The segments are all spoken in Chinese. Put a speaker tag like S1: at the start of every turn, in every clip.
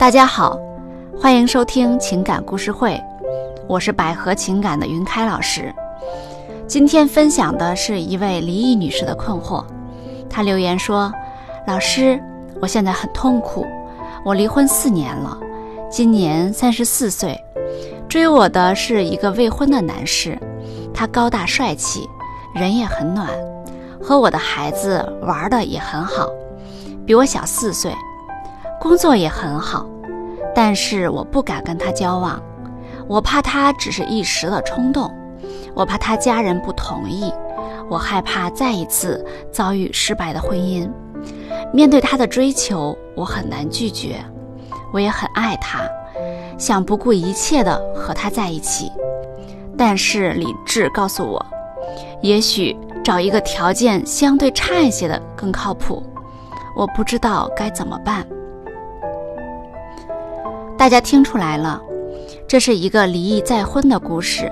S1: 大家好，欢迎收听情感故事会，我是百合情感的云开老师。今天分享的是一位离异女士的困惑。她留言说：“老师，我现在很痛苦，我离婚四年了，今年三十四岁，追我的是一个未婚的男士，他高大帅气，人也很暖，和我的孩子玩的也很好，比我小四岁。”工作也很好，但是我不敢跟他交往，我怕他只是一时的冲动，我怕他家人不同意，我害怕再一次遭遇失败的婚姻。面对他的追求，我很难拒绝，我也很爱他，想不顾一切的和他在一起。但是理智告诉我，也许找一个条件相对差一些的更靠谱。我不知道该怎么办。大家听出来了，这是一个离异再婚的故事。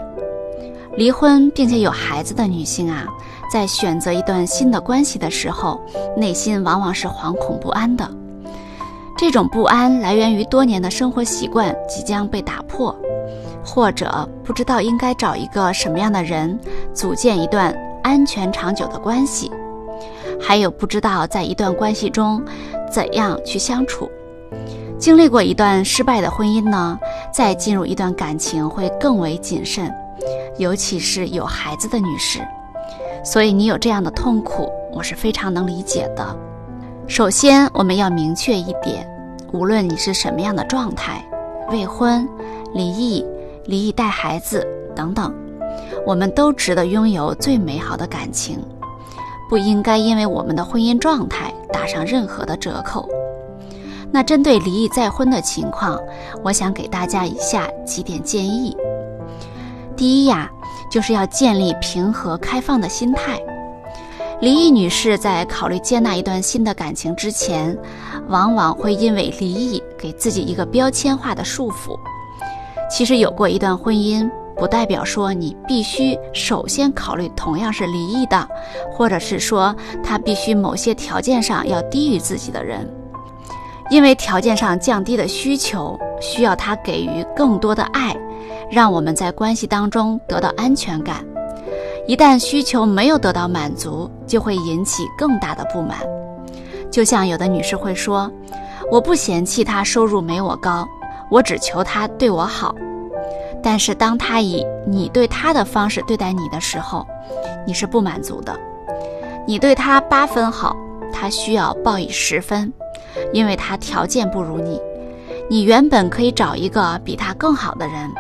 S1: 离婚并且有孩子的女性啊，在选择一段新的关系的时候，内心往往是惶恐不安的。这种不安来源于多年的生活习惯即将被打破，或者不知道应该找一个什么样的人组建一段安全长久的关系，还有不知道在一段关系中怎样去相处。经历过一段失败的婚姻呢，再进入一段感情会更为谨慎，尤其是有孩子的女士。所以你有这样的痛苦，我是非常能理解的。首先，我们要明确一点，无论你是什么样的状态，未婚、离异、离异带孩子等等，我们都值得拥有最美好的感情，不应该因为我们的婚姻状态打上任何的折扣。那针对离异再婚的情况，我想给大家以下几点建议。第一呀，就是要建立平和开放的心态。离异女士在考虑接纳一段新的感情之前，往往会因为离异给自己一个标签化的束缚。其实有过一段婚姻，不代表说你必须首先考虑同样是离异的，或者是说他必须某些条件上要低于自己的人。因为条件上降低的需求，需要他给予更多的爱，让我们在关系当中得到安全感。一旦需求没有得到满足，就会引起更大的不满。就像有的女士会说：“我不嫌弃他收入没我高，我只求他对我好。”但是当他以你对他的方式对待你的时候，你是不满足的。你对他八分好，他需要报以十分。因为他条件不如你，你原本可以找一个比他更好的人，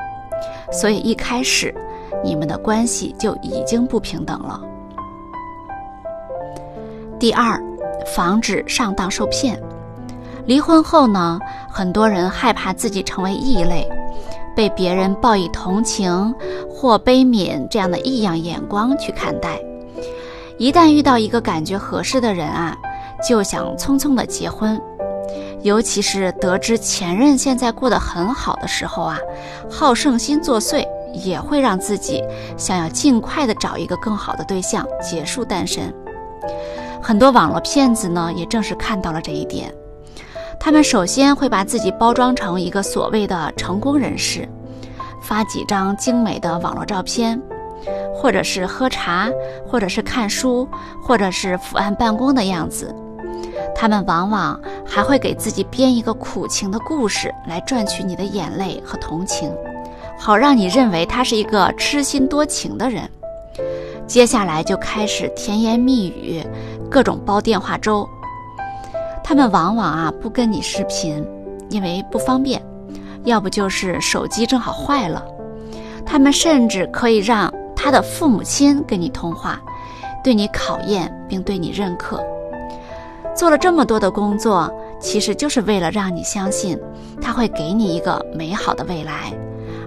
S1: 所以一开始你们的关系就已经不平等了。第二，防止上当受骗。离婚后呢，很多人害怕自己成为异类，被别人报以同情或悲悯这样的异样眼光去看待。一旦遇到一个感觉合适的人啊。就想匆匆的结婚，尤其是得知前任现在过得很好的时候啊，好胜心作祟，也会让自己想要尽快的找一个更好的对象结束单身。很多网络骗子呢，也正是看到了这一点，他们首先会把自己包装成一个所谓的成功人士，发几张精美的网络照片。或者是喝茶，或者是看书，或者是伏案办公的样子。他们往往还会给自己编一个苦情的故事来赚取你的眼泪和同情，好让你认为他是一个痴心多情的人。接下来就开始甜言蜜语，各种煲电话粥。他们往往啊不跟你视频，因为不方便，要不就是手机正好坏了。他们甚至可以让。他的父母亲跟你通话，对你考验并对你认可，做了这么多的工作，其实就是为了让你相信他会给你一个美好的未来，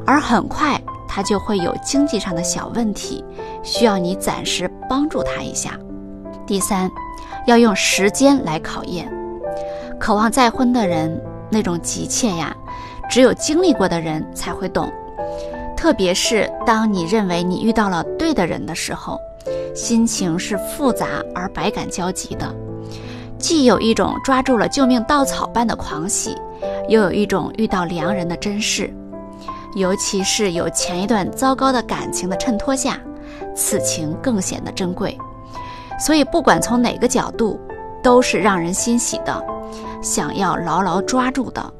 S1: 而很快他就会有经济上的小问题，需要你暂时帮助他一下。第三，要用时间来考验，渴望再婚的人那种急切呀，只有经历过的人才会懂。特别是当你认为你遇到了对的人的时候，心情是复杂而百感交集的，既有一种抓住了救命稻草般的狂喜，又有一种遇到良人的珍视。尤其是有前一段糟糕的感情的衬托下，此情更显得珍贵。所以，不管从哪个角度，都是让人欣喜的，想要牢牢抓住的。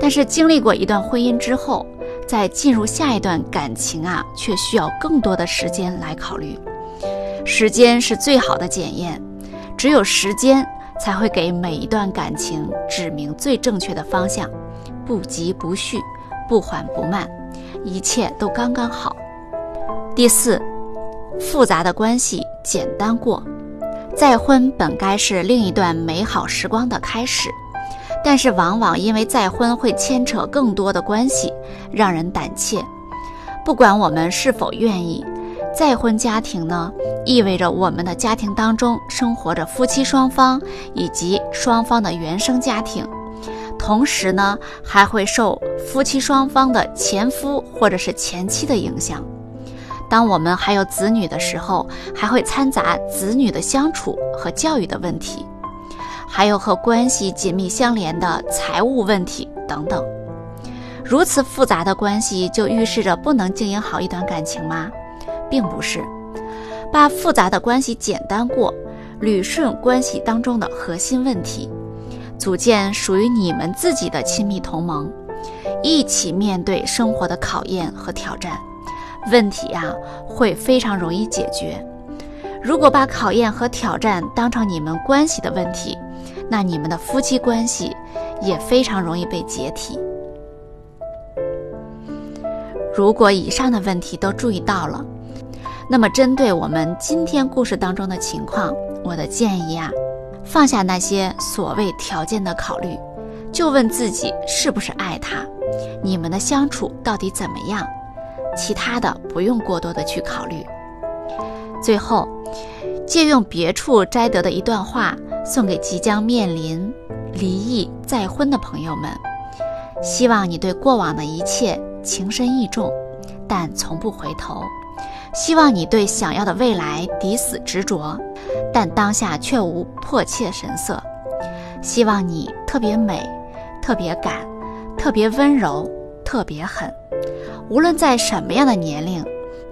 S1: 但是，经历过一段婚姻之后，再进入下一段感情啊，却需要更多的时间来考虑。时间是最好的检验，只有时间才会给每一段感情指明最正确的方向，不急不徐。不缓不慢，一切都刚刚好。第四，复杂的关系简单过。再婚本该是另一段美好时光的开始，但是往往因为再婚会牵扯更多的关系，让人胆怯。不管我们是否愿意，再婚家庭呢，意味着我们的家庭当中生活着夫妻双方以及双方的原生家庭。同时呢，还会受夫妻双方的前夫或者是前妻的影响。当我们还有子女的时候，还会掺杂子女的相处和教育的问题，还有和关系紧密相连的财务问题等等。如此复杂的关系，就预示着不能经营好一段感情吗？并不是。把复杂的关系简单过，捋顺关系当中的核心问题。组建属于你们自己的亲密同盟，一起面对生活的考验和挑战，问题呀会非常容易解决。如果把考验和挑战当成你们关系的问题，那你们的夫妻关系也非常容易被解体。如果以上的问题都注意到了，那么针对我们今天故事当中的情况，我的建议啊。放下那些所谓条件的考虑，就问自己是不是爱他，你们的相处到底怎么样？其他的不用过多的去考虑。最后，借用别处摘得的一段话，送给即将面临离异再婚的朋友们：希望你对过往的一切情深意重，但从不回头；希望你对想要的未来抵死执着。但当下却无迫切神色。希望你特别美，特别敢，特别温柔，特别狠。无论在什么样的年龄，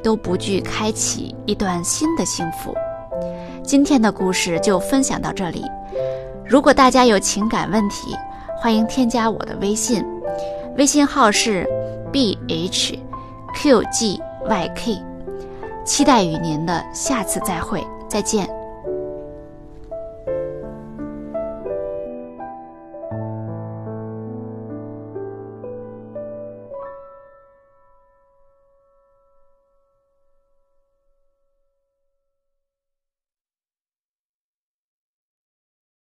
S1: 都不惧开启一段新的幸福。今天的故事就分享到这里。如果大家有情感问题，欢迎添加我的微信，微信号是 b h q g y k。期待与您的下次再会，再见。